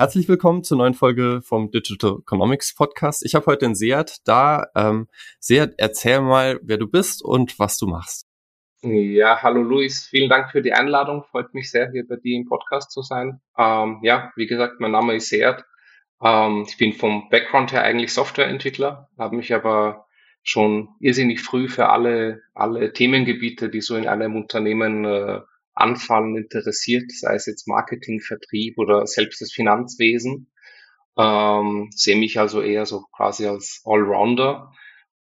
Herzlich willkommen zur neuen Folge vom Digital Economics Podcast. Ich habe heute den Seat da. Ähm, Seat, erzähl mal, wer du bist und was du machst. Ja, hallo Luis, vielen Dank für die Einladung. Freut mich sehr, hier bei dir im Podcast zu sein. Ähm, ja, wie gesagt, mein Name ist Seat. Ähm, ich bin vom Background her eigentlich Softwareentwickler, habe mich aber schon irrsinnig früh für alle, alle Themengebiete, die so in einem Unternehmen äh, anfallen, interessiert, sei es jetzt Marketing, Vertrieb oder selbst das Finanzwesen. Ähm, sehe mich also eher so quasi als Allrounder.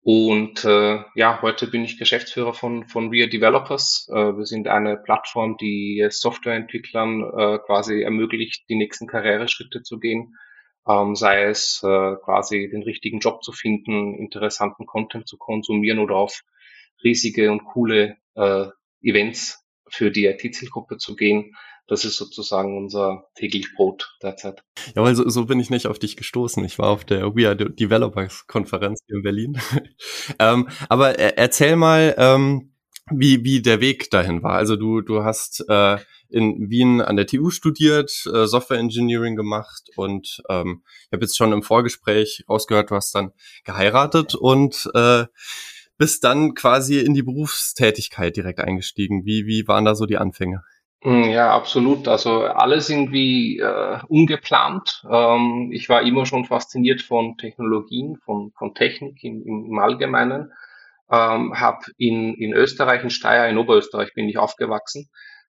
Und äh, ja, heute bin ich Geschäftsführer von, von We Are Developers. Äh, wir sind eine Plattform, die Softwareentwicklern äh, quasi ermöglicht, die nächsten Karriereschritte zu gehen. Ähm, sei es äh, quasi den richtigen Job zu finden, interessanten Content zu konsumieren oder auf riesige und coole äh, Events für die IT-Zielgruppe zu gehen. Das ist sozusagen unser täglich Brot derzeit. Ja, weil so, so bin ich nicht auf dich gestoßen. Ich war auf der We Are Developers Konferenz hier in Berlin. ähm, aber erzähl mal, ähm, wie, wie der Weg dahin war. Also du, du hast äh, in Wien an der TU studiert, äh, Software Engineering gemacht und ähm, ich habe jetzt schon im Vorgespräch rausgehört, du hast dann geheiratet und äh, bist dann quasi in die Berufstätigkeit direkt eingestiegen. Wie, wie waren da so die Anfänge? Hm, ja, absolut. Also alles irgendwie äh, ungeplant. Ähm, ich war immer schon fasziniert von Technologien, von, von Technik im, im Allgemeinen. Ähm, habe in, in Österreich, in Steyr, in Oberösterreich bin ich aufgewachsen.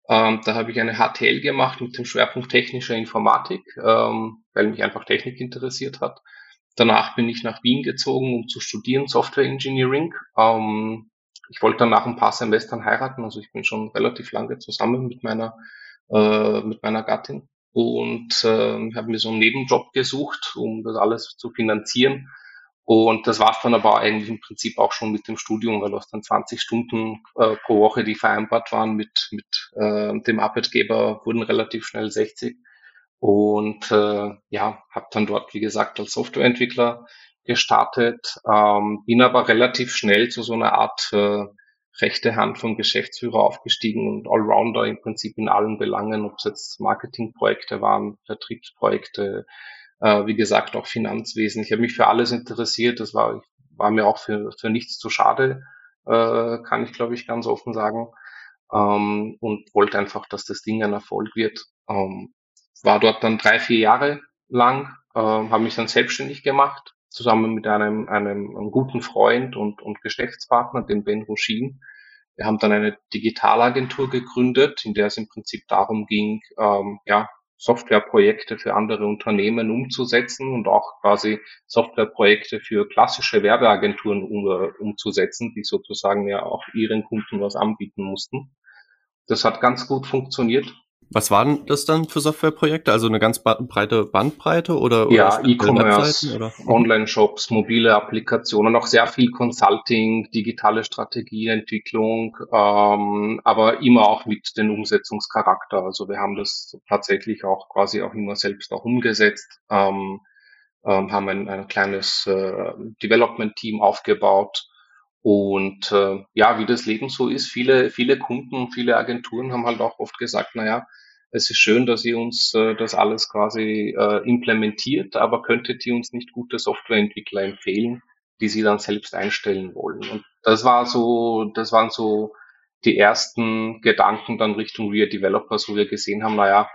Ähm, da habe ich eine HTL gemacht mit dem Schwerpunkt technischer Informatik, ähm, weil mich einfach Technik interessiert hat. Danach bin ich nach Wien gezogen, um zu studieren Software Engineering. Ähm, ich wollte dann nach ein paar Semestern heiraten, also ich bin schon relativ lange zusammen mit meiner äh, mit meiner Gattin und äh, habe mir so einen Nebenjob gesucht, um das alles zu finanzieren. Und das war dann aber eigentlich im Prinzip auch schon mit dem Studium, weil aus dann 20 Stunden äh, pro Woche, die vereinbart waren mit, mit äh, dem Arbeitgeber, wurden relativ schnell 60. Und äh, ja, habe dann dort, wie gesagt, als Softwareentwickler gestartet, ähm, bin aber relativ schnell zu so einer Art äh, rechte Hand vom Geschäftsführer aufgestiegen und Allrounder im Prinzip in allen Belangen, ob es jetzt Marketingprojekte waren, Vertriebsprojekte, äh, wie gesagt auch Finanzwesen. Ich habe mich für alles interessiert, das war, war mir auch für, für nichts zu schade, äh, kann ich glaube ich ganz offen sagen. Ähm, und wollte einfach, dass das Ding ein Erfolg wird. Ähm, war dort dann drei, vier Jahre lang, äh, habe mich dann selbstständig gemacht, zusammen mit einem, einem, einem guten Freund und, und Geschäftspartner, den Ben Roschin. Wir haben dann eine Digitalagentur gegründet, in der es im Prinzip darum ging, ähm, ja, Softwareprojekte für andere Unternehmen umzusetzen und auch quasi Softwareprojekte für klassische Werbeagenturen um, äh, umzusetzen, die sozusagen ja auch ihren Kunden was anbieten mussten. Das hat ganz gut funktioniert. Was waren das dann für Softwareprojekte? Also eine ganz breite Bandbreite oder? ja, E-Commerce, Online-Shops, mobile Applikationen, auch sehr viel Consulting, digitale Strategieentwicklung, ähm, aber immer auch mit dem Umsetzungscharakter. Also wir haben das tatsächlich auch quasi auch immer selbst auch umgesetzt, ähm, ähm, haben ein, ein kleines äh, Development-Team aufgebaut. Und äh, ja, wie das Leben so ist, viele, viele Kunden, viele Agenturen haben halt auch oft gesagt, naja, es ist schön, dass ihr uns äh, das alles quasi äh, implementiert, aber könntet ihr uns nicht gute Softwareentwickler empfehlen, die sie dann selbst einstellen wollen? Und das war so, das waren so die ersten Gedanken dann Richtung Real Developers, wo wir gesehen haben, naja,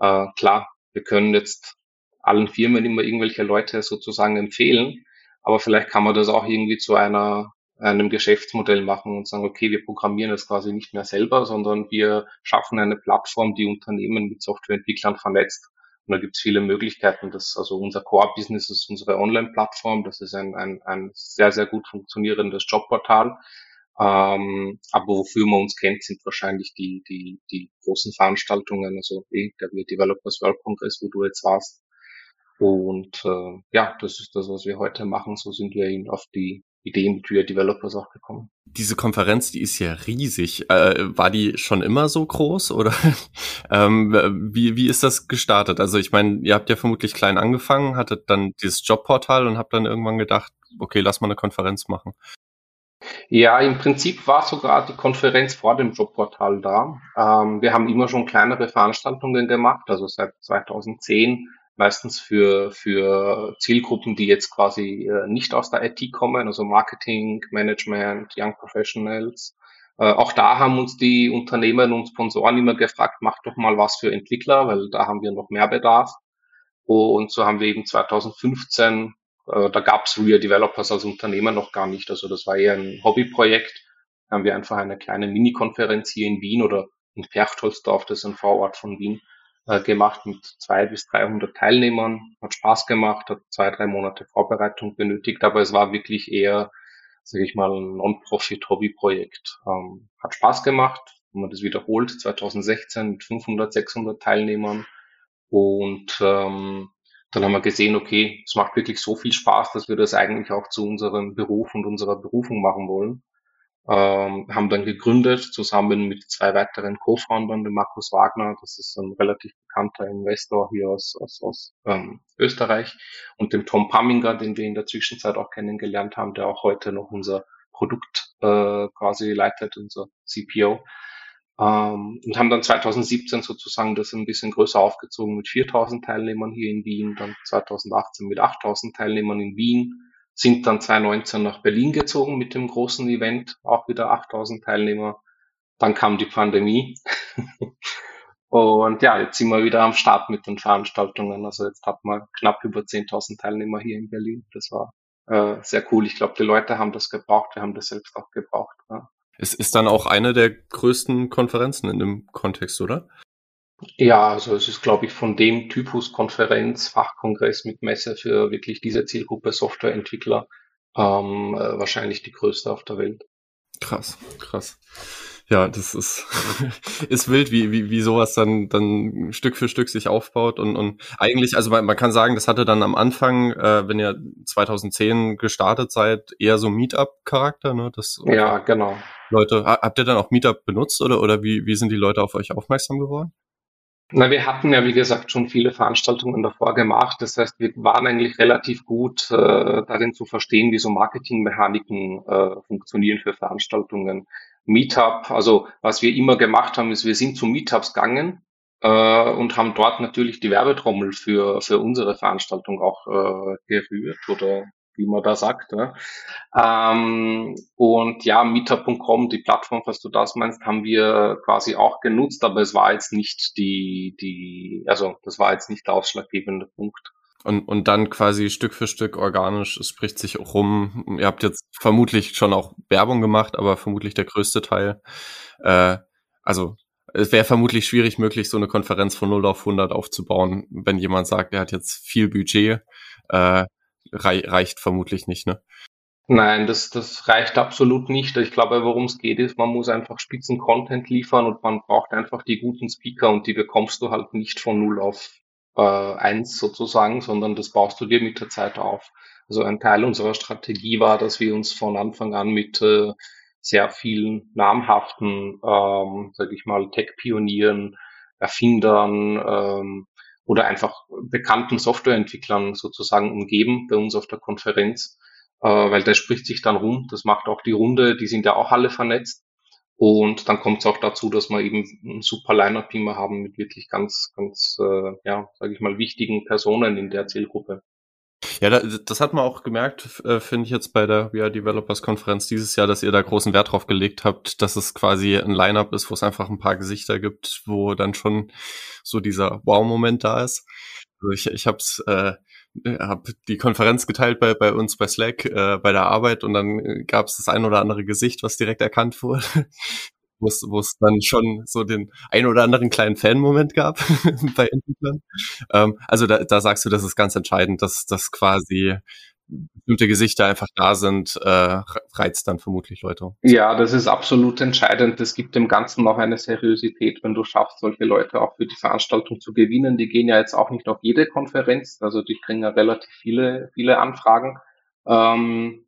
äh, klar, wir können jetzt allen Firmen immer irgendwelche Leute sozusagen empfehlen, aber vielleicht kann man das auch irgendwie zu einer einem Geschäftsmodell machen und sagen, okay, wir programmieren das quasi nicht mehr selber, sondern wir schaffen eine Plattform, die Unternehmen mit Softwareentwicklern vernetzt. Und da gibt es viele Möglichkeiten. Das, also unser Core-Business ist unsere Online-Plattform. Das ist ein, ein, ein sehr, sehr gut funktionierendes Jobportal. Ähm, aber wofür man uns kennt, sind wahrscheinlich die, die, die großen Veranstaltungen, also eh, der Developers World Congress, wo du jetzt warst. Und äh, ja, das ist das, was wir heute machen. So sind wir eben auf die Ideen Real Developers auch gekommen. Diese Konferenz, die ist ja riesig. Äh, war die schon immer so groß oder ähm, wie, wie ist das gestartet? Also ich meine, ihr habt ja vermutlich klein angefangen, hattet dann dieses Jobportal und habt dann irgendwann gedacht, okay, lass mal eine Konferenz machen. Ja, im Prinzip war sogar die Konferenz vor dem Jobportal da. Ähm, wir haben immer schon kleinere Veranstaltungen gemacht, also seit 2010 meistens für, für Zielgruppen, die jetzt quasi äh, nicht aus der IT kommen, also Marketing, Management, Young Professionals. Äh, auch da haben uns die Unternehmen und Sponsoren immer gefragt, macht doch mal was für Entwickler, weil da haben wir noch mehr Bedarf. Und so haben wir eben 2015, äh, da gab es Real Developers als Unternehmen noch gar nicht. Also das war eher ein Hobbyprojekt. Da haben wir einfach eine kleine Mini-Konferenz hier in Wien oder in Perchtoldsdorf, das ist ein Vorort von Wien, äh, gemacht mit zwei bis 300 Teilnehmern. Hat Spaß gemacht, hat zwei, drei Monate Vorbereitung benötigt, aber es war wirklich eher, sage ich mal, ein Non-Profit-Hobby-Projekt. Ähm, hat Spaß gemacht, wenn man das wiederholt, 2016 mit 500, 600 Teilnehmern und ähm, dann haben wir gesehen, okay, es macht wirklich so viel Spaß, dass wir das eigentlich auch zu unserem Beruf und unserer Berufung machen wollen. Ähm, haben dann gegründet, zusammen mit zwei weiteren Co-Foundern, dem Markus Wagner, das ist ein relativ bekannter Investor hier aus, aus, aus ähm, Österreich, und dem Tom Pamminger, den wir in der Zwischenzeit auch kennengelernt haben, der auch heute noch unser Produkt äh, quasi leitet, unser CPO. Ähm, und haben dann 2017 sozusagen das ein bisschen größer aufgezogen mit 4000 Teilnehmern hier in Wien, dann 2018 mit 8000 Teilnehmern in Wien, sind dann 2019 nach Berlin gezogen mit dem großen Event, auch wieder 8000 Teilnehmer. Dann kam die Pandemie. Und ja, jetzt sind wir wieder am Start mit den Veranstaltungen. Also jetzt hat man knapp über 10.000 Teilnehmer hier in Berlin. Das war äh, sehr cool. Ich glaube, die Leute haben das gebraucht. Wir haben das selbst auch gebraucht. Ja. Es ist dann auch eine der größten Konferenzen in dem Kontext, oder? Ja, also es ist, glaube ich, von dem Typus Konferenz, Fachkongress mit Messe für wirklich diese Zielgruppe Softwareentwickler ähm, äh, wahrscheinlich die größte auf der Welt. Krass, krass. Ja, das ist, ist wild, wie, wie, wie sowas dann, dann Stück für Stück sich aufbaut und, und eigentlich, also man, man kann sagen, das hatte dann am Anfang, äh, wenn ihr 2010 gestartet seid, eher so Meetup-Charakter, ne? Das, ja, genau. Leute, habt ihr dann auch Meetup benutzt oder, oder wie, wie sind die Leute auf euch aufmerksam geworden? Na, wir hatten ja, wie gesagt, schon viele Veranstaltungen davor gemacht. Das heißt, wir waren eigentlich relativ gut äh, darin zu verstehen, wie so Marketingmechaniken äh, funktionieren für Veranstaltungen. Meetup, also was wir immer gemacht haben, ist, wir sind zu Meetups gegangen äh, und haben dort natürlich die Werbetrommel für, für unsere Veranstaltung auch äh, gerührt oder wie man da sagt. Ja. Ähm, und ja, Mieter.com, die Plattform, was du das meinst, haben wir quasi auch genutzt, aber es war jetzt nicht die, die, also das war jetzt nicht der ausschlaggebende Punkt. Und, und dann quasi Stück für Stück organisch, es spricht sich rum. Ihr habt jetzt vermutlich schon auch Werbung gemacht, aber vermutlich der größte Teil. Äh, also es wäre vermutlich schwierig möglich, so eine Konferenz von 0 auf 100 aufzubauen, wenn jemand sagt, er hat jetzt viel Budget. Äh, rei reicht vermutlich nicht, ne? Nein, das, das reicht absolut nicht. Ich glaube, worum es geht, ist, man muss einfach spitzen Content liefern und man braucht einfach die guten Speaker und die bekommst du halt nicht von null auf äh, eins sozusagen, sondern das baust du dir mit der Zeit auf. Also ein Teil unserer Strategie war, dass wir uns von Anfang an mit äh, sehr vielen namhaften, ähm, sage ich mal, Tech-Pionieren, Erfindern, ähm, oder einfach bekannten Softwareentwicklern sozusagen umgeben bei uns auf der Konferenz, äh, weil das spricht sich dann rum. Das macht auch die Runde, die sind ja auch alle vernetzt. Und dann kommt es auch dazu, dass wir eben ein super Line-Up immer haben mit wirklich ganz, ganz, äh, ja, sage ich mal, wichtigen Personen in der Zielgruppe. Ja, das hat man auch gemerkt, äh, finde ich jetzt bei der VR Developers Konferenz dieses Jahr, dass ihr da großen Wert drauf gelegt habt, dass es quasi ein Line-up ist, wo es einfach ein paar Gesichter gibt, wo dann schon so dieser Wow-Moment da ist. Also ich, ich habe äh, hab die Konferenz geteilt bei, bei uns bei Slack, äh, bei der Arbeit und dann gab es das ein oder andere Gesicht, was direkt erkannt wurde wo es dann schon so den ein oder anderen kleinen Fan-Moment gab bei Entwicklern. Ähm, also da, da sagst du, das ist ganz entscheidend, dass, dass quasi bestimmte Gesichter einfach da sind, äh, reizt dann vermutlich Leute. Ja, das ist absolut entscheidend. Das gibt dem Ganzen noch eine Seriosität, wenn du schaffst, solche Leute auch für die Veranstaltung zu gewinnen. Die gehen ja jetzt auch nicht auf jede Konferenz, also die kriegen ja relativ viele, viele Anfragen. Ähm,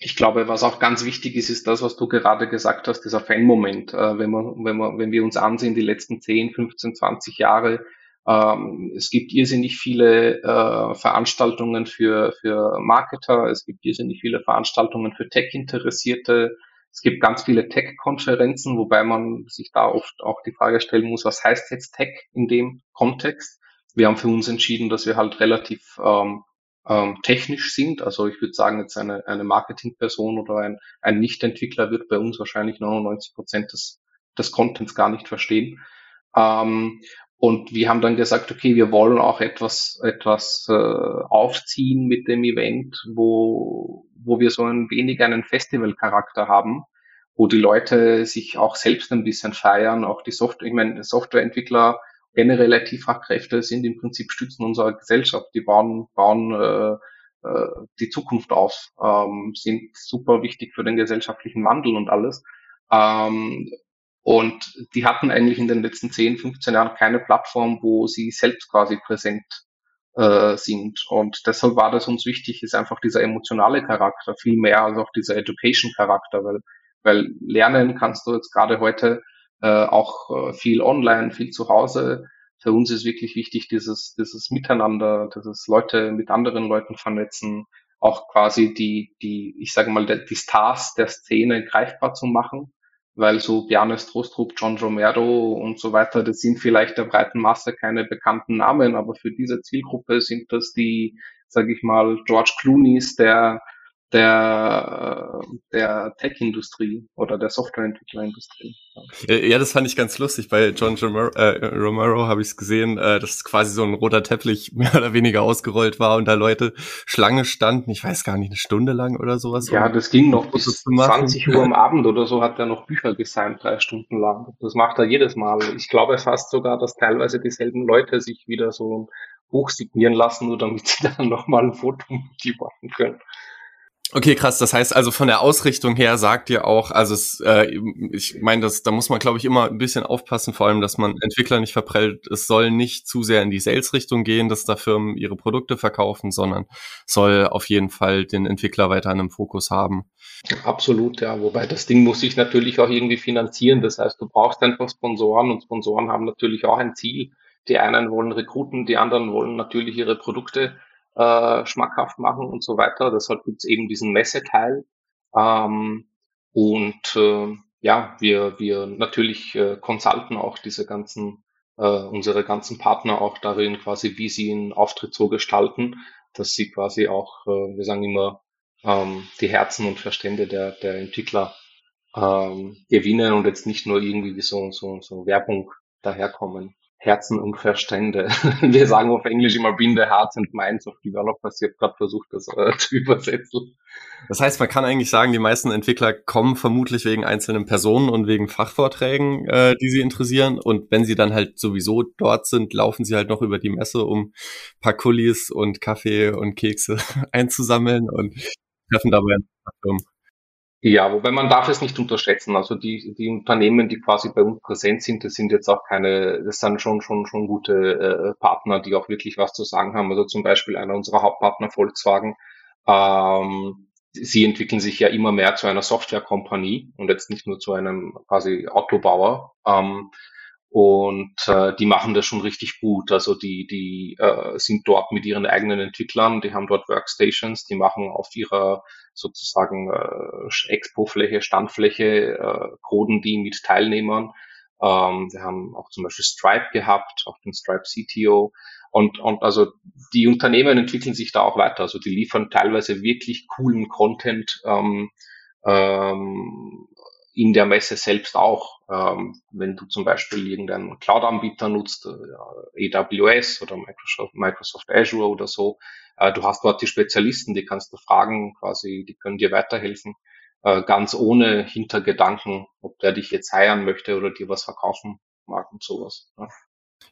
ich glaube, was auch ganz wichtig ist, ist das, was du gerade gesagt hast, dieser Fan-Moment. Äh, wenn, wir, wenn, wir, wenn wir uns ansehen, die letzten 10, 15, 20 Jahre, ähm, es gibt irrsinnig viele äh, Veranstaltungen für, für Marketer, es gibt irrsinnig viele Veranstaltungen für Tech-Interessierte, es gibt ganz viele Tech-Konferenzen, wobei man sich da oft auch die Frage stellen muss, was heißt jetzt Tech in dem Kontext? wir haben für uns entschieden, dass wir halt relativ ähm, ähm, technisch sind. Also ich würde sagen, jetzt eine, eine Marketingperson oder ein, ein Nicht-Entwickler wird bei uns wahrscheinlich 99 Prozent des, des Contents gar nicht verstehen. Ähm, und wir haben dann gesagt, okay, wir wollen auch etwas, etwas äh, aufziehen mit dem Event, wo, wo wir so ein wenig einen Festivalcharakter haben, wo die Leute sich auch selbst ein bisschen feiern, auch die Software, ich meine, Softwareentwickler generell IT-Fachkräfte sind im Prinzip Stützen unserer Gesellschaft. Die bauen, bauen äh, äh, die Zukunft auf, ähm, sind super wichtig für den gesellschaftlichen Wandel und alles. Ähm, und die hatten eigentlich in den letzten 10, 15 Jahren keine Plattform, wo sie selbst quasi präsent äh, sind. Und deshalb war das uns wichtig, ist einfach dieser emotionale Charakter viel mehr als auch dieser Education-Charakter, weil, weil lernen kannst du jetzt gerade heute auch äh, viel online, viel zu Hause. Für uns ist wirklich wichtig, dieses, dieses Miteinander, dieses Leute mit anderen Leuten vernetzen, auch quasi die, die, ich sage mal, die Stars der Szene greifbar zu machen, weil so Bjarne Strostrup, John Romero und so weiter, das sind vielleicht der breiten Masse keine bekannten Namen, aber für diese Zielgruppe sind das die, sage ich mal, George Clooney's der der, der Tech-Industrie oder der Softwareentwicklerindustrie. Ja, das fand ich ganz lustig. Bei John Romero, äh, Romero habe ich es gesehen, äh, dass quasi so ein roter Teppich mehr oder weniger ausgerollt war und da Leute Schlange standen, ich weiß gar nicht, eine Stunde lang oder sowas. Ja, das ging noch bis 20 Uhr am Abend oder so hat er noch Bücher gesigned, drei Stunden lang. Das macht er jedes Mal. Ich glaube fast sogar, dass teilweise dieselben Leute sich wieder so hochsignieren lassen, nur damit sie dann nochmal ein Foto mit ihm machen können. Okay, krass. Das heißt also von der Ausrichtung her sagt ihr auch, also es, äh, ich meine, das, da muss man glaube ich immer ein bisschen aufpassen, vor allem, dass man Entwickler nicht verprellt. Es soll nicht zu sehr in die Sales-Richtung gehen, dass da Firmen ihre Produkte verkaufen, sondern soll auf jeden Fall den Entwickler weiter in einem Fokus haben. Absolut, ja. Wobei das Ding muss sich natürlich auch irgendwie finanzieren. Das heißt, du brauchst einfach Sponsoren und Sponsoren haben natürlich auch ein Ziel. Die einen wollen rekruten, die anderen wollen natürlich ihre Produkte äh, schmackhaft machen und so weiter. Deshalb gibt's eben diesen Messeteil. Ähm, und äh, ja, wir, wir natürlich äh, consulten auch diese ganzen, äh, unsere ganzen Partner auch darin, quasi, wie sie einen Auftritt so gestalten, dass sie quasi auch, äh, wir sagen immer, ähm, die Herzen und Verstände der, der Entwickler ähm, gewinnen und jetzt nicht nur irgendwie wie so, so, so Werbung daherkommen. Herzen und Verstände. Wir sagen auf Englisch immer bring the hearts and minds of developers. Ich habe gerade versucht, das äh, zu übersetzen. Das heißt, man kann eigentlich sagen, die meisten Entwickler kommen vermutlich wegen einzelnen Personen und wegen Fachvorträgen, äh, die sie interessieren. Und wenn sie dann halt sowieso dort sind, laufen sie halt noch über die Messe, um paar Kullis und Kaffee und Kekse einzusammeln und treffen dabei Firmen. Ja, wobei man darf es nicht unterschätzen. Also die, die Unternehmen, die quasi bei uns präsent sind, das sind jetzt auch keine, das sind schon, schon, schon gute äh, Partner, die auch wirklich was zu sagen haben. Also zum Beispiel einer unserer Hauptpartner Volkswagen, ähm, sie entwickeln sich ja immer mehr zu einer Softwarekompanie und jetzt nicht nur zu einem quasi Autobauer. Ähm, und äh, die machen das schon richtig gut. Also die, die äh, sind dort mit ihren eigenen Entwicklern, die haben dort Workstations, die machen auf ihrer sozusagen äh, Expo-Fläche, Standfläche, äh, coden die mit Teilnehmern. Ähm, wir haben auch zum Beispiel Stripe gehabt, auch den Stripe CTO. Und, und also die Unternehmen entwickeln sich da auch weiter. Also die liefern teilweise wirklich coolen Content ähm, ähm, in der Messe selbst auch. Ähm, wenn du zum Beispiel irgendeinen Cloud-Anbieter nutzt, äh, AWS oder Microsoft, Microsoft Azure oder so, äh, du hast dort die Spezialisten, die kannst du fragen, quasi, die können dir weiterhelfen, äh, ganz ohne Hintergedanken, ob der dich jetzt heiern möchte oder dir was verkaufen mag und sowas. Ja.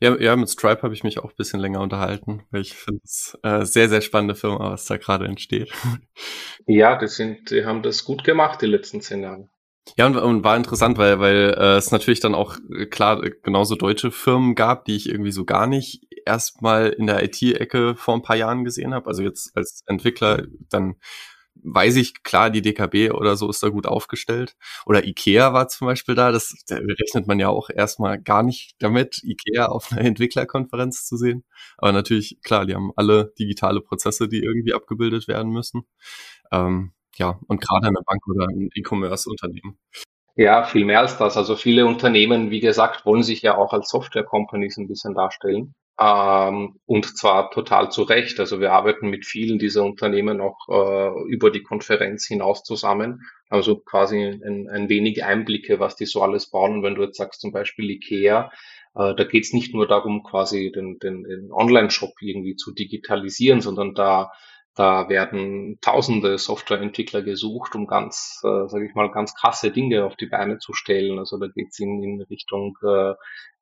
Ja, ja, mit Stripe habe ich mich auch ein bisschen länger unterhalten, weil ich finde es äh, sehr, sehr spannende Firma, was da gerade entsteht. Ja, die sind, die haben das gut gemacht die letzten zehn Jahre. Ja, und, und war interessant, weil, weil äh, es natürlich dann auch äh, klar äh, genauso deutsche Firmen gab, die ich irgendwie so gar nicht erstmal in der IT-Ecke vor ein paar Jahren gesehen habe. Also jetzt als Entwickler, dann weiß ich, klar, die DKB oder so ist da gut aufgestellt. Oder Ikea war zum Beispiel da, das da rechnet man ja auch erstmal gar nicht damit, Ikea auf einer Entwicklerkonferenz zu sehen. Aber natürlich, klar, die haben alle digitale Prozesse, die irgendwie abgebildet werden müssen. Ähm, ja, und gerade eine Bank oder ein E-Commerce-Unternehmen. Ja, viel mehr als das. Also viele Unternehmen, wie gesagt, wollen sich ja auch als Software-Companies ein bisschen darstellen. Ähm, und zwar total zu Recht. Also wir arbeiten mit vielen dieser Unternehmen auch äh, über die Konferenz hinaus zusammen. Also quasi ein, ein wenig Einblicke, was die so alles bauen. Und wenn du jetzt sagst zum Beispiel IKEA, äh, da geht es nicht nur darum, quasi den, den, den Online-Shop irgendwie zu digitalisieren, sondern da da werden tausende Softwareentwickler gesucht, um ganz, äh, sage ich mal, ganz krasse Dinge auf die Beine zu stellen. Also da geht es in, in Richtung äh,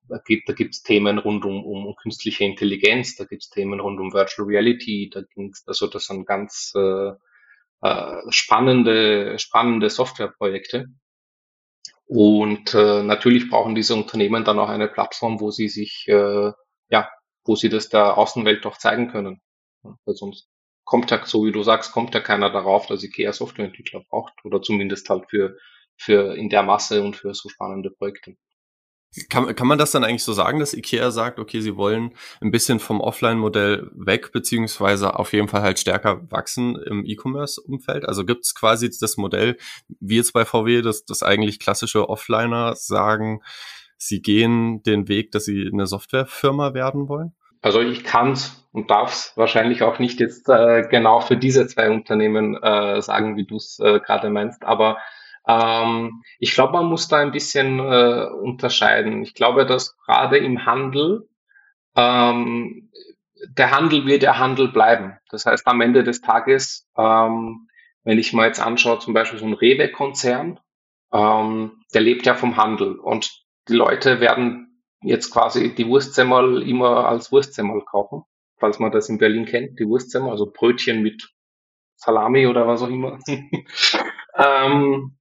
da gibt da gibt's Themen rund um, um künstliche Intelligenz, da gibt's Themen rund um Virtual Reality, da ging's, also das sind ganz äh, äh, spannende, spannende Softwareprojekte. Und äh, natürlich brauchen diese Unternehmen dann auch eine Plattform, wo sie sich, äh, ja, wo sie das der Außenwelt auch zeigen können. Weil sonst kommt ja, so wie du sagst, kommt ja keiner darauf, dass IKEA Softwareentwickler braucht oder zumindest halt für, für in der Masse und für so spannende Projekte. Kann, kann man das dann eigentlich so sagen, dass IKEA sagt, okay, sie wollen ein bisschen vom Offline-Modell weg, beziehungsweise auf jeden Fall halt stärker wachsen im E-Commerce-Umfeld? Also gibt es quasi das Modell, wie jetzt bei VW, dass, dass eigentlich klassische Offliner sagen, sie gehen den Weg, dass sie eine Softwarefirma werden wollen? Also ich kann es und darf es wahrscheinlich auch nicht jetzt äh, genau für diese zwei Unternehmen äh, sagen, wie du es äh, gerade meinst, aber ähm, ich glaube, man muss da ein bisschen äh, unterscheiden. Ich glaube, dass gerade im Handel, ähm, der Handel wird der Handel bleiben. Das heißt, am Ende des Tages, ähm, wenn ich mal jetzt anschaue, zum Beispiel so ein Rewe-Konzern, ähm, der lebt ja vom Handel und die Leute werden jetzt quasi die Wurstsemmel immer als Wurstsemmel kaufen, falls man das in Berlin kennt, die Wurstsemmel, also Brötchen mit Salami oder was auch immer. ähm,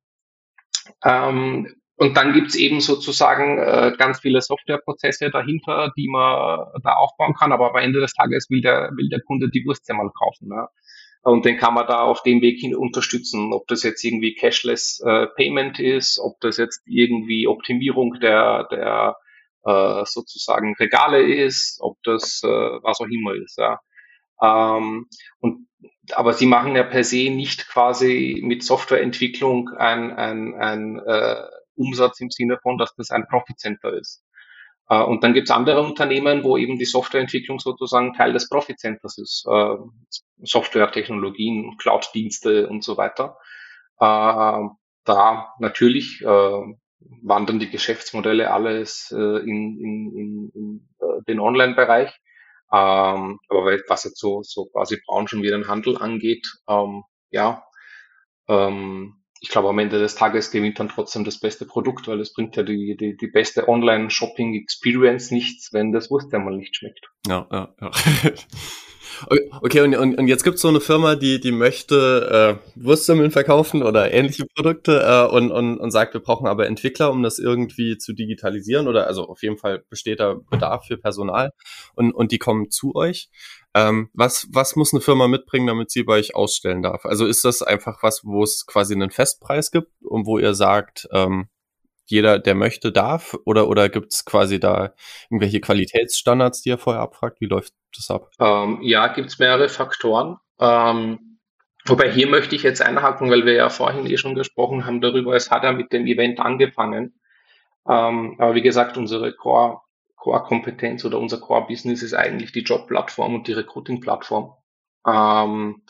ähm, und dann gibt's eben sozusagen äh, ganz viele Softwareprozesse dahinter, die man da aufbauen kann. Aber am Ende des Tages will der, will der Kunde die Wurst ja mal kaufen. Ne? Und den kann man da auf dem Weg hin unterstützen. Ob das jetzt irgendwie Cashless äh, Payment ist, ob das jetzt irgendwie Optimierung der, der äh, sozusagen Regale ist, ob das äh, was auch immer ist. Ja. Ähm, und aber sie machen ja per se nicht quasi mit Softwareentwicklung ein, ein, ein äh, Umsatz im Sinne von, dass das ein Profit Center ist. Äh, und dann gibt es andere Unternehmen, wo eben die Softwareentwicklung sozusagen Teil des Profit Centers ist. Äh, Softwaretechnologien, Cloud-Dienste und so weiter. Äh, da natürlich äh, wandern die Geschäftsmodelle alles äh, in, in, in, in äh, den Online-Bereich. Ähm, aber was jetzt so, so quasi Branchen wie den Handel angeht, ähm, ja, ähm, ich glaube, am Ende des Tages gewinnt dann trotzdem das beste Produkt, weil es bringt ja die, die, die beste Online-Shopping-Experience nichts, wenn das Wurst einmal nicht schmeckt. Ja, ja, ja. Okay, und, und, und jetzt gibt's so eine Firma, die, die möchte äh, Wurstsemmeln verkaufen oder ähnliche Produkte äh, und, und, und sagt, wir brauchen aber Entwickler, um das irgendwie zu digitalisieren oder also auf jeden Fall besteht da Bedarf für Personal und, und die kommen zu euch. Ähm, was, was muss eine Firma mitbringen, damit sie bei euch ausstellen darf? Also ist das einfach was, wo es quasi einen Festpreis gibt und wo ihr sagt, ähm, jeder, der möchte, darf? Oder, oder gibt es quasi da irgendwelche Qualitätsstandards, die ihr vorher abfragt? Wie läuft das ab? Ähm, ja, gibt es mehrere Faktoren. Ähm, wobei hier möchte ich jetzt einhaken, weil wir ja vorhin eh schon gesprochen haben darüber, es hat ja mit dem Event angefangen. Ähm, aber wie gesagt, unsere Core, Core-Kompetenz oder unser Core-Business ist eigentlich die Job-Plattform und die Recruiting-Plattform. Ähm,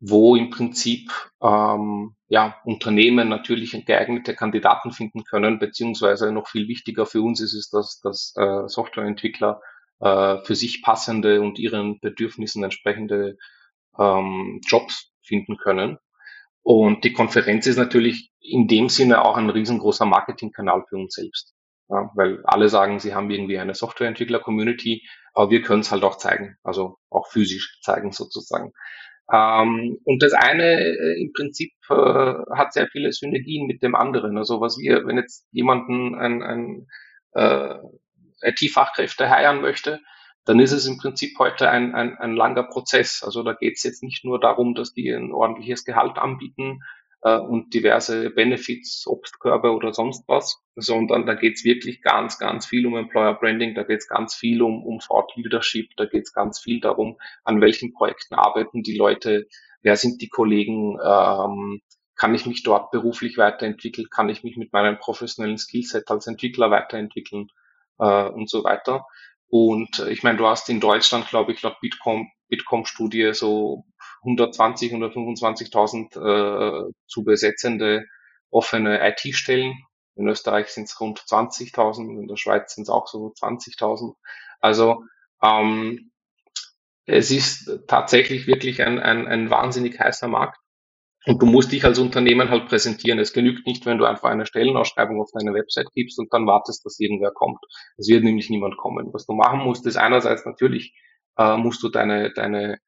wo im Prinzip ähm, ja, Unternehmen natürlich geeignete Kandidaten finden können, beziehungsweise noch viel wichtiger für uns ist es, dass, dass äh, Softwareentwickler äh, für sich passende und ihren Bedürfnissen entsprechende ähm, Jobs finden können. Und die Konferenz ist natürlich in dem Sinne auch ein riesengroßer Marketingkanal für uns selbst. Ja, weil alle sagen, sie haben irgendwie eine Softwareentwickler-Community, aber wir können es halt auch zeigen, also auch physisch zeigen sozusagen. Ähm, und das eine äh, im Prinzip äh, hat sehr viele Synergien mit dem anderen. Also was wir, wenn jetzt jemanden ein, ein äh, IT-Fachkräfte heiern möchte, dann ist es im Prinzip heute ein, ein, ein langer Prozess. Also da geht es jetzt nicht nur darum, dass die ein ordentliches Gehalt anbieten, äh, und diverse Benefits, Obstkörbe oder sonst was, sondern da geht's wirklich ganz, ganz viel um Employer Branding, da geht's ganz viel um, um Thought Leadership, da geht's ganz viel darum, an welchen Projekten arbeiten die Leute, wer sind die Kollegen, ähm, kann ich mich dort beruflich weiterentwickeln, kann ich mich mit meinem professionellen Skillset als Entwickler weiterentwickeln äh, und so weiter. Und äh, ich meine, du hast in Deutschland, glaube ich, laut Bitkom, Bitkom-Studie so 120, 125.000 äh, zu besetzende offene IT-Stellen. In Österreich sind es rund 20.000, in der Schweiz sind es auch so 20.000. Also ähm, es ist tatsächlich wirklich ein, ein, ein wahnsinnig heißer Markt. Und du musst dich als Unternehmen halt präsentieren. Es genügt nicht, wenn du einfach eine Stellenausschreibung auf deine Website gibst und dann wartest, dass irgendwer kommt. Es wird nämlich niemand kommen. Was du machen musst, ist einerseits natürlich, äh, musst du deine, deine,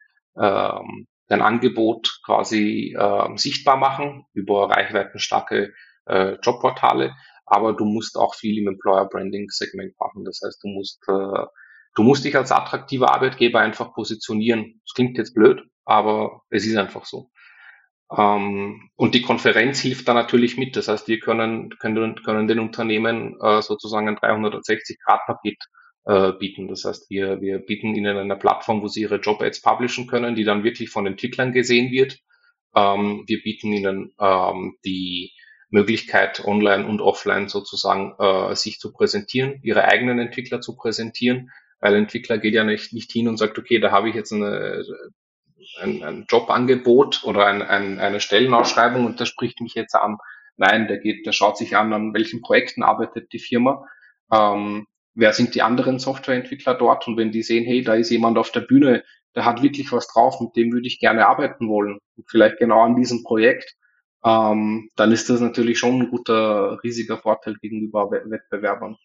ähm, dein Angebot quasi äh, sichtbar machen über reichweitenstarke äh, Jobportale, aber du musst auch viel im Employer Branding Segment machen. Das heißt, du musst, äh, du musst dich als attraktiver Arbeitgeber einfach positionieren. Das klingt jetzt blöd, aber es ist einfach so. Ähm, und die Konferenz hilft da natürlich mit. Das heißt, wir können, können, können den Unternehmen äh, sozusagen ein 360-Grad-Paket äh, bieten. Das heißt, wir, wir bieten ihnen eine Plattform, wo sie ihre Job-Ads publishen können, die dann wirklich von Entwicklern gesehen wird. Ähm, wir bieten ihnen ähm, die Möglichkeit, online und offline sozusagen äh, sich zu präsentieren, ihre eigenen Entwickler zu präsentieren, weil Entwickler geht ja nicht, nicht hin und sagt, okay, da habe ich jetzt eine ein, ein Jobangebot oder ein, ein, eine Stellenausschreibung und das spricht mich jetzt an. Nein, der geht, der schaut sich an, an welchen Projekten arbeitet die Firma, ähm, wer sind die anderen Softwareentwickler dort und wenn die sehen, hey, da ist jemand auf der Bühne, der hat wirklich was drauf, mit dem würde ich gerne arbeiten wollen und vielleicht genau an diesem Projekt, ähm, dann ist das natürlich schon ein guter, riesiger Vorteil gegenüber Wettbewerbern.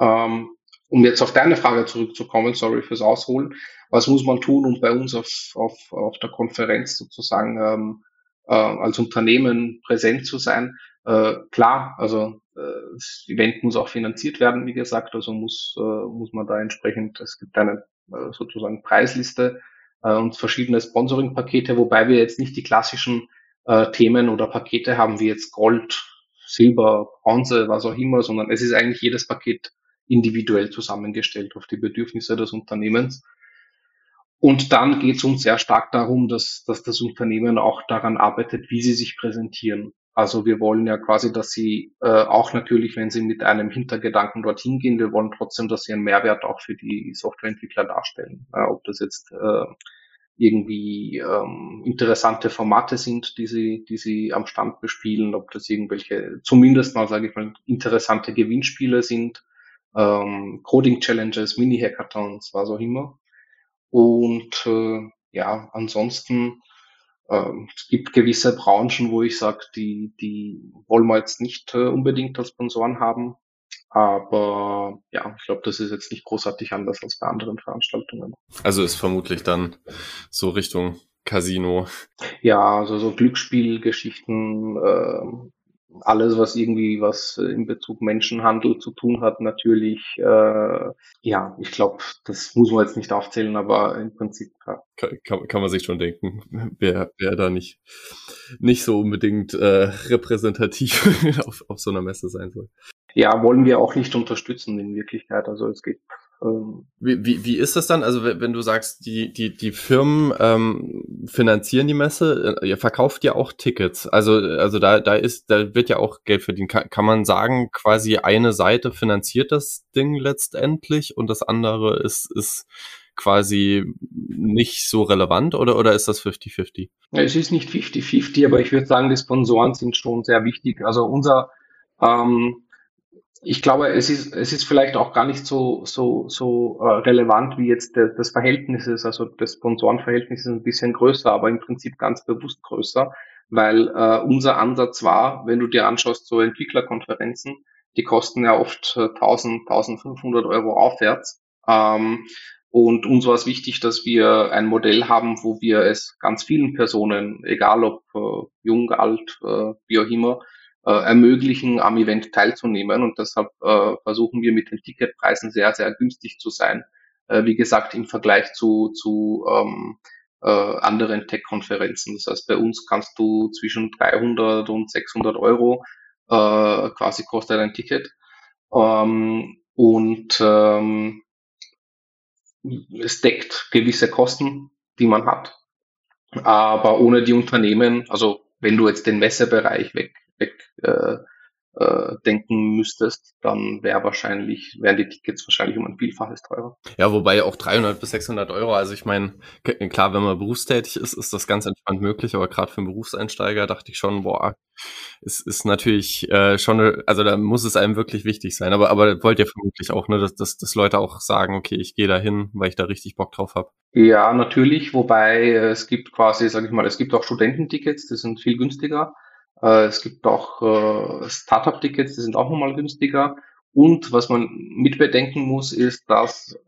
Ähm, um jetzt auf deine Frage zurückzukommen, sorry fürs Ausholen, was muss man tun, um bei uns auf, auf, auf der Konferenz sozusagen ähm, äh, als Unternehmen präsent zu sein? Äh, klar, also äh, das Event muss auch finanziert werden, wie gesagt, also muss, äh, muss man da entsprechend, es gibt eine äh, sozusagen Preisliste äh, und verschiedene Sponsoring-Pakete, wobei wir jetzt nicht die klassischen äh, Themen oder Pakete haben, wie jetzt Gold, Silber, Bronze, was auch immer, sondern es ist eigentlich jedes Paket individuell zusammengestellt auf die Bedürfnisse des Unternehmens. Und dann geht es uns sehr stark darum, dass, dass das Unternehmen auch daran arbeitet, wie sie sich präsentieren. Also wir wollen ja quasi, dass sie äh, auch natürlich, wenn sie mit einem Hintergedanken dorthin gehen, wir wollen trotzdem, dass sie einen Mehrwert auch für die Softwareentwickler darstellen. Äh, ob das jetzt äh, irgendwie ähm, interessante Formate sind, die sie, die sie am Stand bespielen, ob das irgendwelche, zumindest mal, sage ich mal, interessante Gewinnspiele sind, ähm, Coding-Challenges, Mini-Hackathons, was auch immer. Und äh, ja, ansonsten äh, es gibt gewisse Branchen, wo ich sage, die, die wollen wir jetzt nicht äh, unbedingt als Sponsoren haben. Aber ja, ich glaube, das ist jetzt nicht großartig anders als bei anderen Veranstaltungen. Also ist vermutlich dann so Richtung Casino. Ja, also so Glücksspielgeschichten, äh, alles, was irgendwie was in Bezug Menschenhandel zu tun hat, natürlich, äh, ja, ich glaube, das muss man jetzt nicht aufzählen, aber im Prinzip ja. kann, kann, kann man sich schon denken, wer, wer da nicht, nicht so unbedingt äh, repräsentativ auf, auf so einer Messe sein soll. Ja, wollen wir auch nicht unterstützen in Wirklichkeit. Also es geht wie, wie, wie ist das dann? Also wenn du sagst, die, die, die Firmen ähm, finanzieren die Messe, äh, ihr verkauft ja auch Tickets. Also, also da, da ist, da wird ja auch Geld verdient. Kann, kann man sagen, quasi eine Seite finanziert das Ding letztendlich und das andere ist, ist quasi nicht so relevant oder, oder ist das 50-50? Es ist nicht 50-50, aber ich würde sagen, die Sponsoren sind schon sehr wichtig. Also unser ähm, ich glaube, es ist, es ist vielleicht auch gar nicht so, so, so äh, relevant, wie jetzt de, das Verhältnis ist. Also das Sponsorenverhältnis ist ein bisschen größer, aber im Prinzip ganz bewusst größer, weil äh, unser Ansatz war, wenn du dir anschaust, so Entwicklerkonferenzen, die kosten ja oft 1000, äh, 1500 Euro aufwärts. Ähm, und uns war es wichtig, dass wir ein Modell haben, wo wir es ganz vielen Personen, egal ob äh, jung, alt, äh, wie auch immer, äh, ermöglichen, am Event teilzunehmen. Und deshalb äh, versuchen wir mit den Ticketpreisen sehr, sehr günstig zu sein. Äh, wie gesagt, im Vergleich zu, zu ähm, äh, anderen Tech-Konferenzen. Das heißt, bei uns kannst du zwischen 300 und 600 Euro äh, quasi kostet ein Ticket. Ähm, und ähm, es deckt gewisse Kosten, die man hat. Aber ohne die Unternehmen, also wenn du jetzt den Messebereich weg weg, äh, äh, denken müsstest, dann wäre wahrscheinlich, wären die Tickets wahrscheinlich um ein Vielfaches teurer. Ja, wobei auch 300 bis 600 Euro, also ich meine, klar, wenn man berufstätig ist, ist das ganz entspannt möglich, aber gerade für einen Berufseinsteiger dachte ich schon, boah, es ist natürlich äh, schon, also da muss es einem wirklich wichtig sein, aber, aber wollt ihr vermutlich auch, ne, dass, dass, dass Leute auch sagen, okay, ich gehe da hin, weil ich da richtig Bock drauf habe. Ja, natürlich, wobei äh, es gibt quasi, sag ich mal, es gibt auch Studententickets, die sind viel günstiger. Äh, es gibt auch äh, Startup-Tickets, die sind auch nochmal günstiger. Und was man mitbedenken muss, ist, dass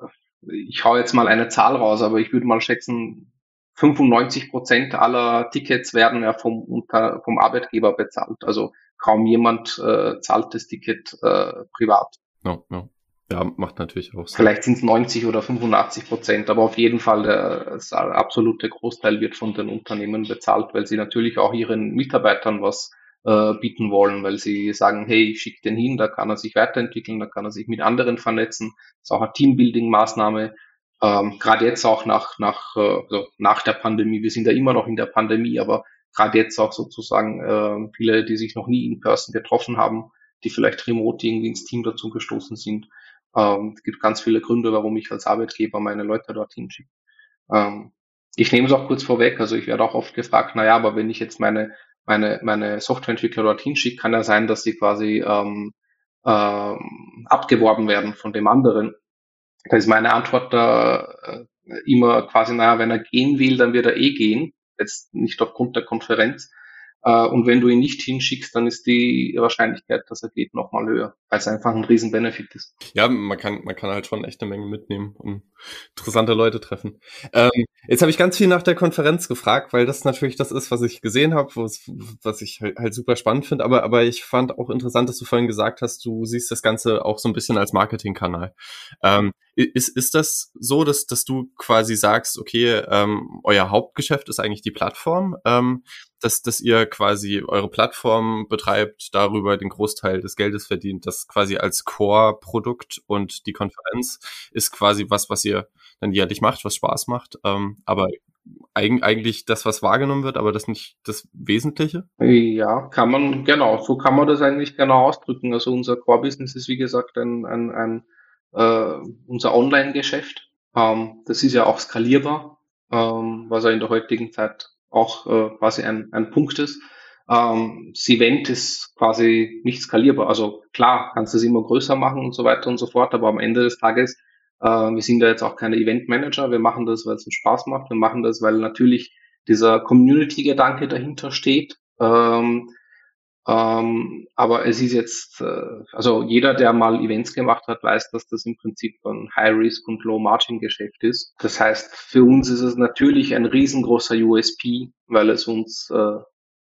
ich hau jetzt mal eine Zahl raus, aber ich würde mal schätzen, 95 Prozent aller Tickets werden ja vom, vom Arbeitgeber bezahlt. Also kaum jemand äh, zahlt das Ticket äh, privat. No, no. Ja, macht natürlich auch Sinn. Vielleicht sind es 90 oder 85 Prozent, aber auf jeden Fall der, der absolute Großteil wird von den Unternehmen bezahlt, weil sie natürlich auch ihren Mitarbeitern was äh, bieten wollen, weil sie sagen, hey, ich schicke den hin, da kann er sich weiterentwickeln, da kann er sich mit anderen vernetzen. Das ist auch eine Teambuilding-Maßnahme. Ähm, gerade jetzt auch nach, nach, äh, also nach der Pandemie, wir sind ja immer noch in der Pandemie, aber gerade jetzt auch sozusagen äh, viele, die sich noch nie in Person getroffen haben, die vielleicht remote irgendwie ins Team dazu gestoßen sind, ähm, es gibt ganz viele Gründe, warum ich als Arbeitgeber meine Leute dorthin schicke. Ähm, ich nehme es auch kurz vorweg, also ich werde auch oft gefragt, naja, aber wenn ich jetzt meine, meine, meine Softwareentwickler dorthin schicke, kann ja sein, dass sie quasi ähm, ähm, abgeworben werden von dem anderen. Da ist meine Antwort da äh, immer quasi, naja, wenn er gehen will, dann wird er eh gehen. Jetzt nicht aufgrund der Konferenz, äh, und wenn du ihn nicht hinschickst, dann ist die Wahrscheinlichkeit, dass er geht, nochmal höher, weil es einfach ein riesen Benefit ist. Ja, man kann, man kann halt schon echt eine Menge mitnehmen und interessante Leute treffen. Ähm, jetzt habe ich ganz viel nach der Konferenz gefragt, weil das natürlich das ist, was ich gesehen habe, was ich halt, halt super spannend finde. Aber, aber ich fand auch interessant, dass du vorhin gesagt hast, du siehst das Ganze auch so ein bisschen als Marketingkanal. Ähm, ist, ist das so, dass, dass du quasi sagst, okay, ähm, euer Hauptgeschäft ist eigentlich die Plattform, ähm, dass, dass ihr quasi eure Plattform betreibt, darüber den Großteil des Geldes verdient, quasi als Core-Produkt und die Konferenz ist quasi was, was ihr dann jährlich macht, was Spaß macht, ähm, aber eigentlich das, was wahrgenommen wird, aber das nicht das Wesentliche? Ja, kann man, genau, so kann man das eigentlich genau ausdrücken. Also unser Core-Business ist, wie gesagt, ein, ein, ein äh, unser Online-Geschäft. Ähm, das ist ja auch skalierbar, ähm, was ja in der heutigen Zeit auch äh, quasi ein, ein Punkt ist. Ähm, das Event ist quasi nicht skalierbar. Also klar, kannst du es immer größer machen und so weiter und so fort, aber am Ende des Tages, äh, wir sind ja jetzt auch keine Event-Manager, wir machen das, weil es uns Spaß macht, wir machen das, weil natürlich dieser Community-Gedanke dahinter steht. Ähm, ähm, aber es ist jetzt, äh, also jeder, der mal Events gemacht hat, weiß, dass das im Prinzip ein High-Risk und Low-Margin-Geschäft ist. Das heißt, für uns ist es natürlich ein riesengroßer USP, weil es uns äh,